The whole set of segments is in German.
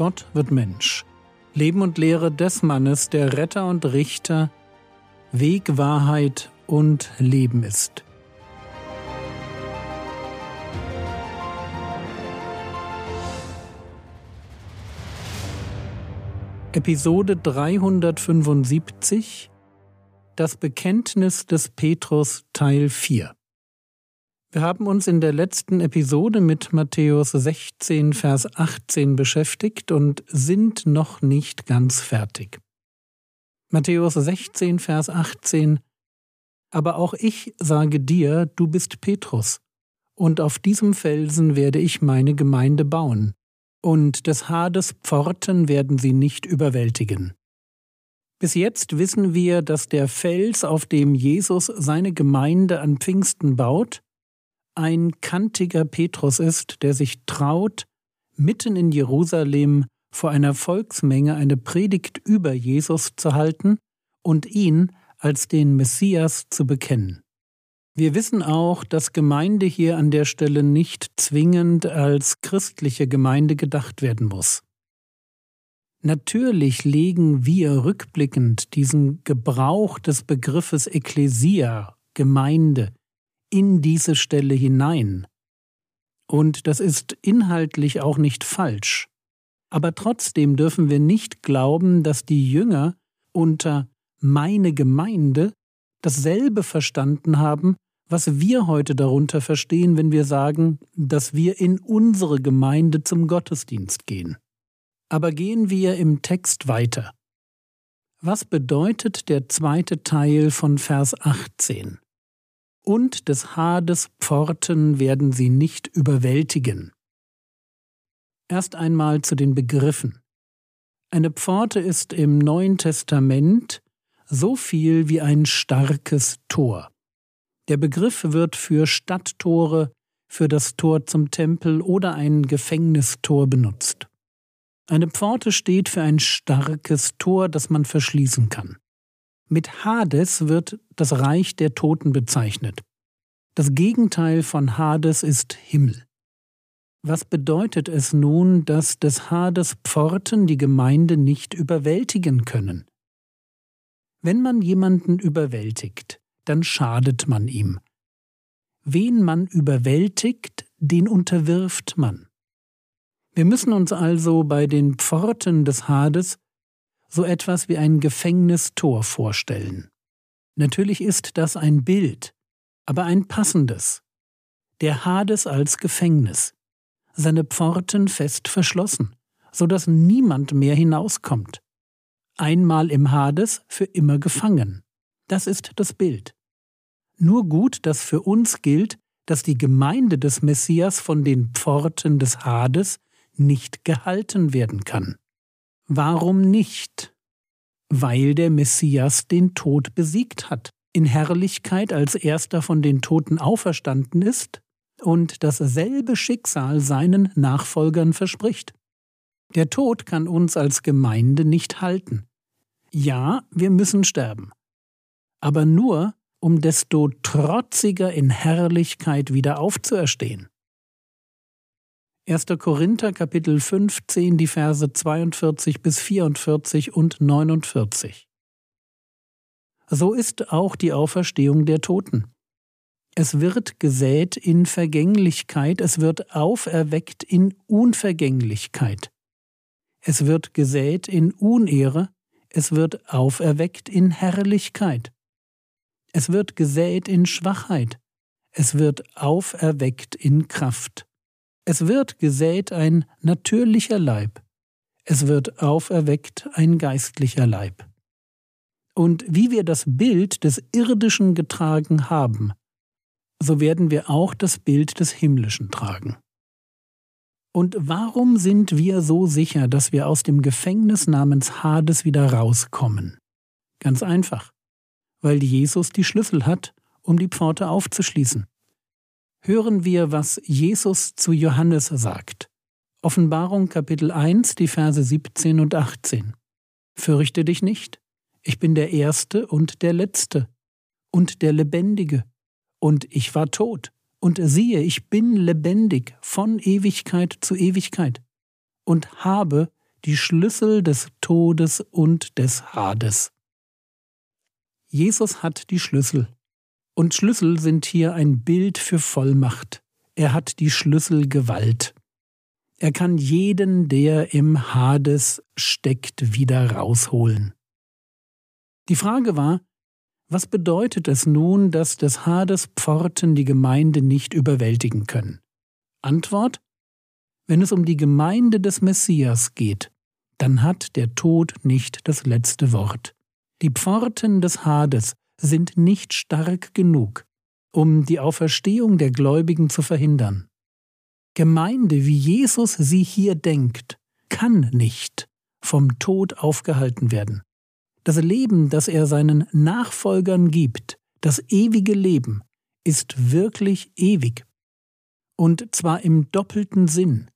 Gott wird Mensch. Leben und Lehre des Mannes, der Retter und Richter, Weg, Wahrheit und Leben ist. Episode 375 Das Bekenntnis des Petrus Teil 4 Wir haben uns in der letzten Episode mit Matthäus 16, Vers 18 beschäftigt und sind noch nicht ganz fertig. Matthäus 16, Vers 18 Aber auch ich sage dir, du bist Petrus, und auf diesem Felsen werde ich meine Gemeinde bauen und des Hades Pforten werden sie nicht überwältigen. Bis jetzt wissen wir, dass der Fels, auf dem Jesus seine Gemeinde an Pfingsten baut, ein kantiger Petrus ist, der sich traut, mitten in Jerusalem vor einer Volksmenge eine Predigt über Jesus zu halten und ihn als den Messias zu bekennen. Wir wissen auch, dass Gemeinde hier an der Stelle nicht zwingend als christliche Gemeinde gedacht werden muss. Natürlich legen wir rückblickend diesen Gebrauch des Begriffes Ekklesia, Gemeinde, in diese Stelle hinein. Und das ist inhaltlich auch nicht falsch. Aber trotzdem dürfen wir nicht glauben, dass die Jünger unter meine Gemeinde dasselbe verstanden haben, was wir heute darunter verstehen, wenn wir sagen, dass wir in unsere Gemeinde zum Gottesdienst gehen. Aber gehen wir im Text weiter. Was bedeutet der zweite Teil von Vers 18? Und des Hades Pforten werden sie nicht überwältigen. Erst einmal zu den Begriffen. Eine Pforte ist im Neuen Testament so viel wie ein starkes Tor. Der Begriff wird für Stadttore, für das Tor zum Tempel oder ein Gefängnistor benutzt. Eine Pforte steht für ein starkes Tor, das man verschließen kann. Mit Hades wird das Reich der Toten bezeichnet. Das Gegenteil von Hades ist Himmel. Was bedeutet es nun, dass des Hades Pforten die Gemeinde nicht überwältigen können? Wenn man jemanden überwältigt, dann schadet man ihm. Wen man überwältigt, den unterwirft man. Wir müssen uns also bei den Pforten des Hades so etwas wie ein Gefängnistor vorstellen. Natürlich ist das ein Bild, aber ein passendes. Der Hades als Gefängnis, seine Pforten fest verschlossen, so dass niemand mehr hinauskommt einmal im Hades, für immer gefangen. Das ist das Bild. Nur gut, dass für uns gilt, dass die Gemeinde des Messias von den Pforten des Hades nicht gehalten werden kann. Warum nicht? Weil der Messias den Tod besiegt hat, in Herrlichkeit als erster von den Toten auferstanden ist und dasselbe Schicksal seinen Nachfolgern verspricht. Der Tod kann uns als Gemeinde nicht halten. Ja, wir müssen sterben. Aber nur, um desto trotziger in Herrlichkeit wieder aufzuerstehen. 1. Korinther Kapitel 15, die Verse 42 bis 44 und 49. So ist auch die Auferstehung der Toten. Es wird gesät in Vergänglichkeit, es wird auferweckt in Unvergänglichkeit. Es wird gesät in Unehre, es wird auferweckt in Herrlichkeit. Es wird gesät in Schwachheit. Es wird auferweckt in Kraft. Es wird gesät ein natürlicher Leib. Es wird auferweckt ein geistlicher Leib. Und wie wir das Bild des Irdischen getragen haben, so werden wir auch das Bild des Himmlischen tragen. Und warum sind wir so sicher, dass wir aus dem Gefängnis namens Hades wieder rauskommen? Ganz einfach, weil Jesus die Schlüssel hat, um die Pforte aufzuschließen. Hören wir, was Jesus zu Johannes sagt. Offenbarung Kapitel 1, die Verse 17 und 18. Fürchte dich nicht, ich bin der Erste und der Letzte und der Lebendige, und ich war tot, und siehe, ich bin lebendig von Ewigkeit zu Ewigkeit und habe die Schlüssel des Todes und des Hades. Jesus hat die Schlüssel. Und Schlüssel sind hier ein Bild für Vollmacht. Er hat die Schlüsselgewalt. Er kann jeden, der im Hades steckt, wieder rausholen. Die Frage war, was bedeutet es nun, dass des Hades Pforten die Gemeinde nicht überwältigen können? Antwort Wenn es um die Gemeinde des Messias geht, dann hat der Tod nicht das letzte Wort. Die Pforten des Hades sind nicht stark genug, um die Auferstehung der Gläubigen zu verhindern. Gemeinde, wie Jesus sie hier denkt, kann nicht vom Tod aufgehalten werden. Das Leben, das er seinen Nachfolgern gibt, das ewige Leben, ist wirklich ewig. Und zwar im doppelten Sinn,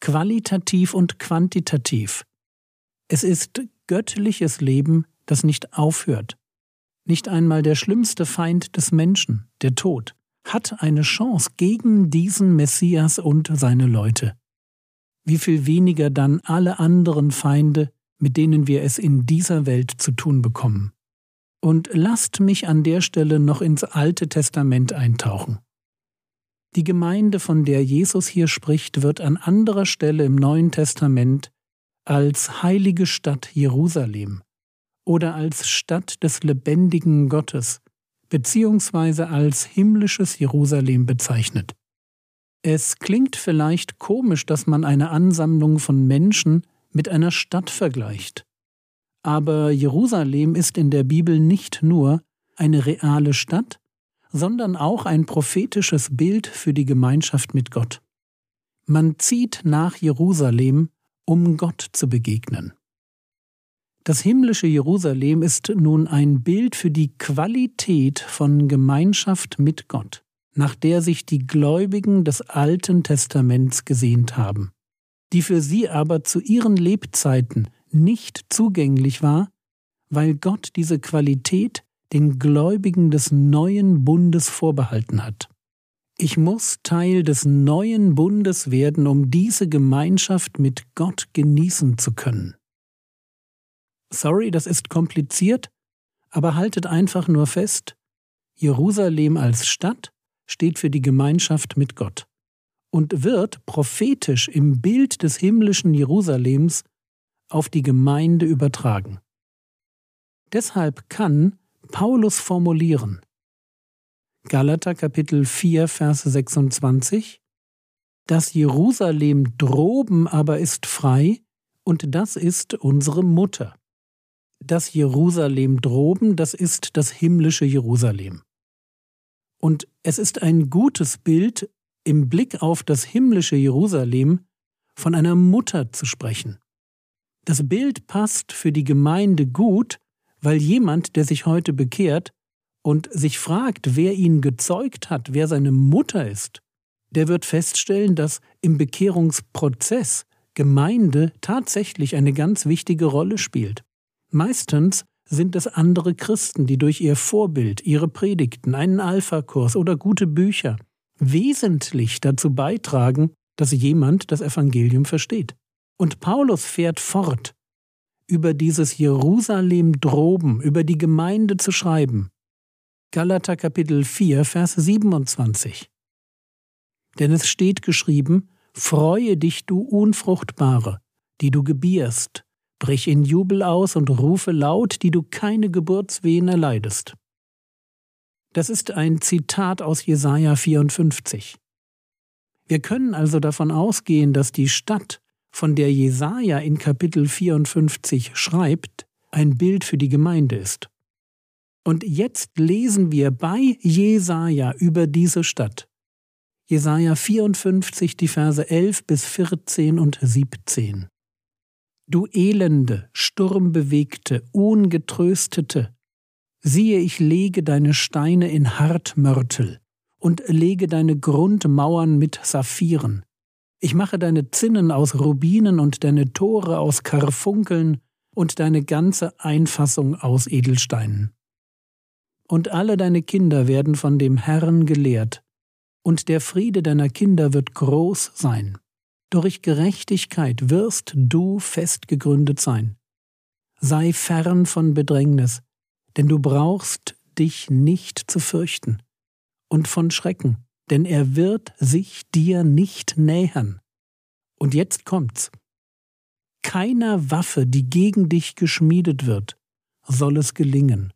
qualitativ und quantitativ. Es ist göttliches Leben, das nicht aufhört. Nicht einmal der schlimmste Feind des Menschen, der Tod, hat eine Chance gegen diesen Messias und seine Leute. Wie viel weniger dann alle anderen Feinde, mit denen wir es in dieser Welt zu tun bekommen. Und lasst mich an der Stelle noch ins Alte Testament eintauchen. Die Gemeinde, von der Jesus hier spricht, wird an anderer Stelle im Neuen Testament als heilige Stadt Jerusalem oder als Stadt des lebendigen Gottes beziehungsweise als himmlisches Jerusalem bezeichnet. Es klingt vielleicht komisch, dass man eine Ansammlung von Menschen mit einer Stadt vergleicht. Aber Jerusalem ist in der Bibel nicht nur eine reale Stadt, sondern auch ein prophetisches Bild für die Gemeinschaft mit Gott. Man zieht nach Jerusalem, um Gott zu begegnen. Das himmlische Jerusalem ist nun ein Bild für die Qualität von Gemeinschaft mit Gott, nach der sich die Gläubigen des Alten Testaments gesehnt haben die für sie aber zu ihren Lebzeiten nicht zugänglich war, weil Gott diese Qualität den Gläubigen des neuen Bundes vorbehalten hat. Ich muss Teil des neuen Bundes werden, um diese Gemeinschaft mit Gott genießen zu können. Sorry, das ist kompliziert, aber haltet einfach nur fest, Jerusalem als Stadt steht für die Gemeinschaft mit Gott und wird prophetisch im Bild des himmlischen Jerusalems auf die Gemeinde übertragen. Deshalb kann Paulus formulieren Galater Kapitel 4 Vers 26 Das Jerusalem droben aber ist frei und das ist unsere Mutter. Das Jerusalem droben, das ist das himmlische Jerusalem. Und es ist ein gutes Bild im Blick auf das himmlische Jerusalem von einer Mutter zu sprechen. Das Bild passt für die Gemeinde gut, weil jemand, der sich heute bekehrt und sich fragt, wer ihn gezeugt hat, wer seine Mutter ist, der wird feststellen, dass im Bekehrungsprozess Gemeinde tatsächlich eine ganz wichtige Rolle spielt. Meistens sind es andere Christen, die durch ihr Vorbild, ihre Predigten, einen Alpha-Kurs oder gute Bücher wesentlich dazu beitragen, dass jemand das Evangelium versteht. Und Paulus fährt fort, über dieses Jerusalem droben, über die Gemeinde zu schreiben. Galater Kapitel 4, Vers 27. Denn es steht geschrieben, Freue dich, du Unfruchtbare, die du gebierst, brich in Jubel aus und rufe laut, die du keine Geburtswehen erleidest. Das ist ein Zitat aus Jesaja 54. Wir können also davon ausgehen, dass die Stadt, von der Jesaja in Kapitel 54 schreibt, ein Bild für die Gemeinde ist. Und jetzt lesen wir bei Jesaja über diese Stadt. Jesaja 54, die Verse 11 bis 14 und 17. Du elende, sturmbewegte, ungetröstete, Siehe, ich lege deine Steine in Hartmörtel und lege deine Grundmauern mit Saphiren. Ich mache deine Zinnen aus Rubinen und deine Tore aus Karfunkeln und deine ganze Einfassung aus Edelsteinen. Und alle deine Kinder werden von dem Herrn gelehrt, und der Friede deiner Kinder wird groß sein. Durch Gerechtigkeit wirst du fest gegründet sein. Sei fern von Bedrängnis, denn du brauchst dich nicht zu fürchten, und von Schrecken, denn er wird sich dir nicht nähern. Und jetzt kommt's. Keiner Waffe, die gegen dich geschmiedet wird, soll es gelingen.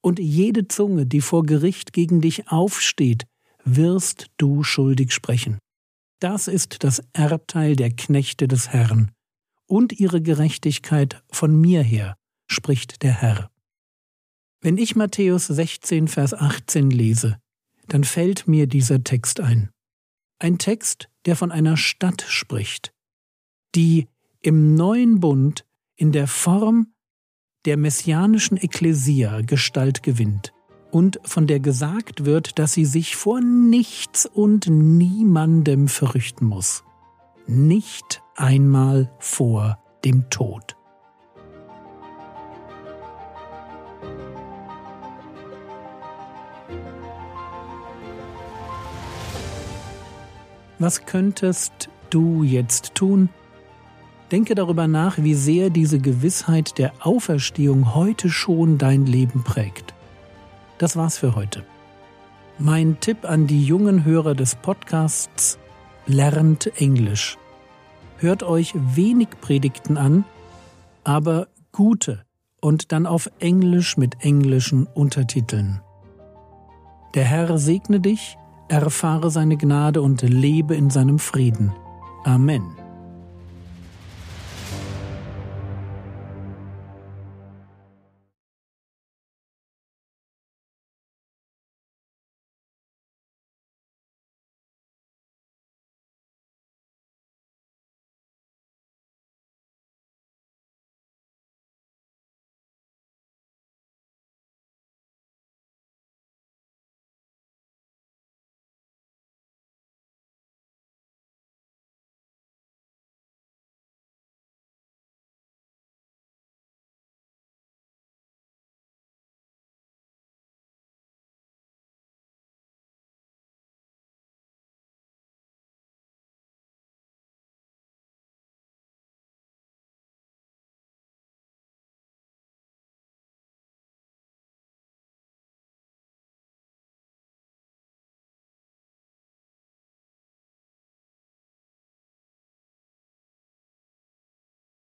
Und jede Zunge, die vor Gericht gegen dich aufsteht, wirst du schuldig sprechen. Das ist das Erbteil der Knechte des Herrn und ihre Gerechtigkeit von mir her, spricht der Herr. Wenn ich Matthäus 16, Vers 18 lese, dann fällt mir dieser Text ein. Ein Text, der von einer Stadt spricht, die im neuen Bund in der Form der messianischen Ekklesia Gestalt gewinnt und von der gesagt wird, dass sie sich vor nichts und niemandem fürchten muss. Nicht einmal vor dem Tod. Was könntest du jetzt tun? Denke darüber nach, wie sehr diese Gewissheit der Auferstehung heute schon dein Leben prägt. Das war's für heute. Mein Tipp an die jungen Hörer des Podcasts Lernt Englisch. Hört euch wenig Predigten an, aber gute und dann auf Englisch mit englischen Untertiteln. Der Herr segne dich erfahre seine Gnade und lebe in seinem Frieden. Amen.